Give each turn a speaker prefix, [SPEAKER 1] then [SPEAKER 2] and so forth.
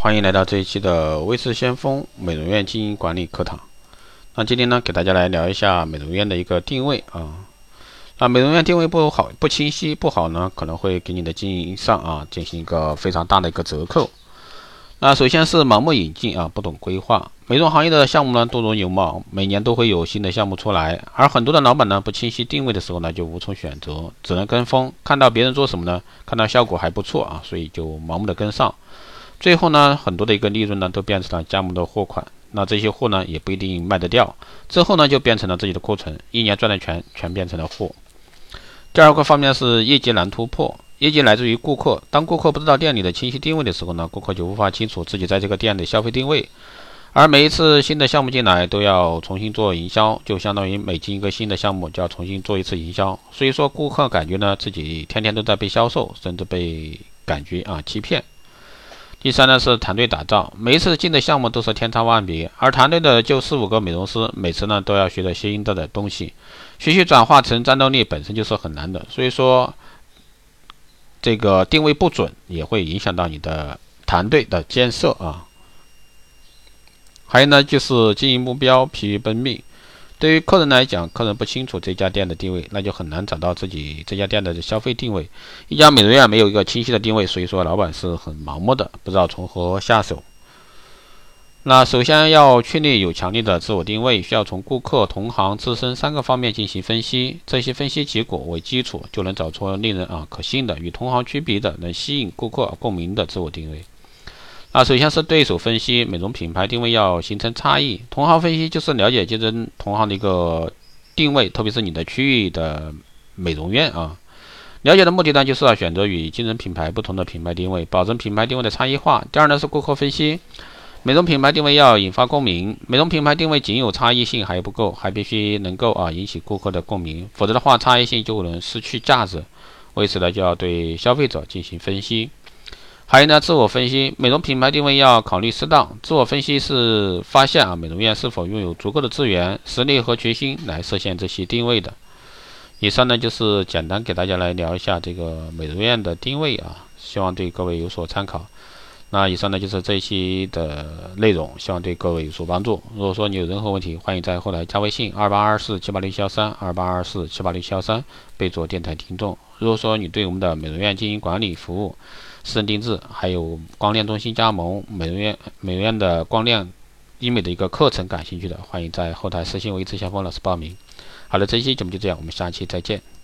[SPEAKER 1] 欢迎来到这一期的威视先锋美容院经营管理课堂。那今天呢，给大家来聊一下美容院的一个定位啊。那美容院定位不好、不清晰、不好呢，可能会给你的经营上啊进行一个非常大的一个折扣。那首先是盲目引进啊，不懂规划。美容行业的项目呢多如牛毛，每年都会有新的项目出来，而很多的老板呢不清晰定位的时候呢，就无从选择，只能跟风。看到别人做什么呢，看到效果还不错啊，所以就盲目的跟上。最后呢，很多的一个利润呢，都变成了加盟的货款，那这些货呢，也不一定卖得掉。之后呢，就变成了自己的库存，一年赚的钱全变成了货。第二个方面是业绩难突破，业绩来自于顾客。当顾客不知道店里的清晰定位的时候呢，顾客就无法清楚自己在这个店的消费定位。而每一次新的项目进来，都要重新做营销，就相当于每进一个新的项目，就要重新做一次营销。所以说，顾客感觉呢，自己天天都在被销售，甚至被感觉啊欺骗。第三呢是团队打造，每一次进的项目都是千差万别，而团队的就四五个美容师，每次呢都要学着新的的东西，学习转化成战斗力本身就是很难的，所以说这个定位不准也会影响到你的团队的建设啊。还有呢就是经营目标疲于奔命。对于客人来讲，客人不清楚这家店的定位，那就很难找到自己这家店的消费定位。一家美容院没有一个清晰的定位，所以说老板是很盲目的，不知道从何下手。那首先要确立有强烈的自我定位，需要从顾客、同行、自身三个方面进行分析，这些分析结果为基础，就能找出令人啊可信的、与同行区别的、能吸引顾客共鸣的自我定位。那首先是对手分析，美容品牌定位要形成差异；同行分析就是了解竞争同行的一个定位，特别是你的区域的美容院啊。了解的目的呢，就是要选择与竞争品牌不同的品牌定位，保证品牌定位的差异化。第二呢是顾客分析，美容品牌定位要引发共鸣，美容品牌定位仅有差异性还不够，还必须能够啊引起顾客的共鸣，否则的话差异性就能失去价值。为此呢，就要对消费者进行分析。还有呢，自我分析，美容品牌定位要考虑适当。自我分析是发现啊，美容院是否拥有足够的资源、实力和决心来实现这些定位的。以上呢就是简单给大家来聊一下这个美容院的定位啊，希望对各位有所参考。那以上呢就是这一期的内容，希望对各位有所帮助。如果说你有任何问题，欢迎在后台加微信二八二四七八六七幺三二八二四七八六七幺三，备注电台听众。如果说你对我们的美容院经营管理服务，私人定制，还有光电中心加盟、美容院、美容院的光电医美的一个课程，感兴趣的，欢迎在后台私信我一次先锋老师报名。好了，这期节目就这样，我们下期再见。